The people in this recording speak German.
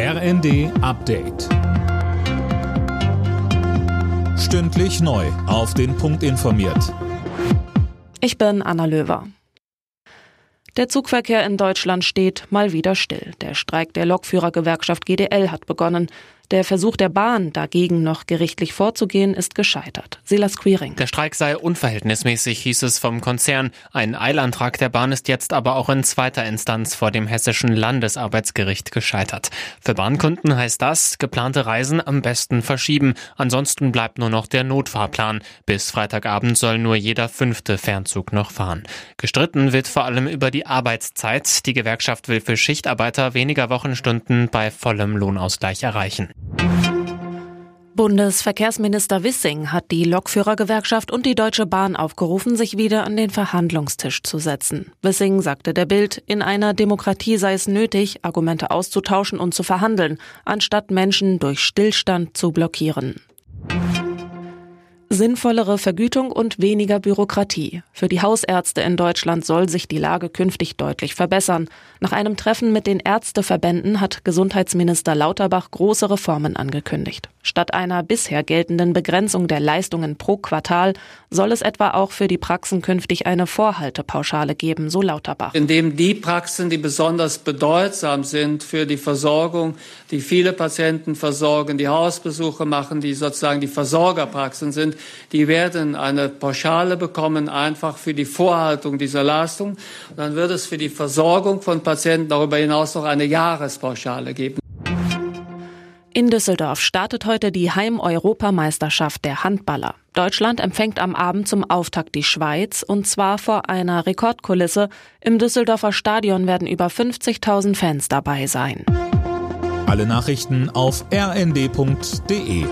RND Update. Stündlich neu. Auf den Punkt informiert. Ich bin Anna Löwer. Der Zugverkehr in Deutschland steht mal wieder still. Der Streik der Lokführergewerkschaft GDL hat begonnen. Der Versuch der Bahn, dagegen noch gerichtlich vorzugehen, ist gescheitert. Silas Queering. Der Streik sei unverhältnismäßig, hieß es vom Konzern. Ein Eilantrag der Bahn ist jetzt aber auch in zweiter Instanz vor dem hessischen Landesarbeitsgericht gescheitert. Für Bahnkunden heißt das, geplante Reisen am besten verschieben. Ansonsten bleibt nur noch der Notfahrplan. Bis Freitagabend soll nur jeder fünfte Fernzug noch fahren. Gestritten wird vor allem über die Arbeitszeit. Die Gewerkschaft will für Schichtarbeiter weniger Wochenstunden bei vollem Lohnausgleich erreichen. Bundesverkehrsminister Wissing hat die Lokführergewerkschaft und die Deutsche Bahn aufgerufen, sich wieder an den Verhandlungstisch zu setzen. Wissing sagte der Bild, in einer Demokratie sei es nötig, Argumente auszutauschen und zu verhandeln, anstatt Menschen durch Stillstand zu blockieren. Sinnvollere Vergütung und weniger Bürokratie. Für die Hausärzte in Deutschland soll sich die Lage künftig deutlich verbessern. Nach einem Treffen mit den Ärzteverbänden hat Gesundheitsminister Lauterbach große Reformen angekündigt. Statt einer bisher geltenden Begrenzung der Leistungen pro Quartal soll es etwa auch für die Praxen künftig eine Vorhaltepauschale geben, so Lauterbach. Indem die Praxen, die besonders bedeutsam sind für die Versorgung, die viele Patienten versorgen, die Hausbesuche machen, die sozusagen die Versorgerpraxen sind, die werden eine Pauschale bekommen, einfach für die Vorhaltung dieser Leistung. Dann wird es für die Versorgung von Patienten darüber hinaus noch eine Jahrespauschale geben. In Düsseldorf startet heute die Heim-Europameisterschaft der Handballer. Deutschland empfängt am Abend zum Auftakt die Schweiz und zwar vor einer Rekordkulisse. Im Düsseldorfer Stadion werden über 50.000 Fans dabei sein. Alle Nachrichten auf rnd.de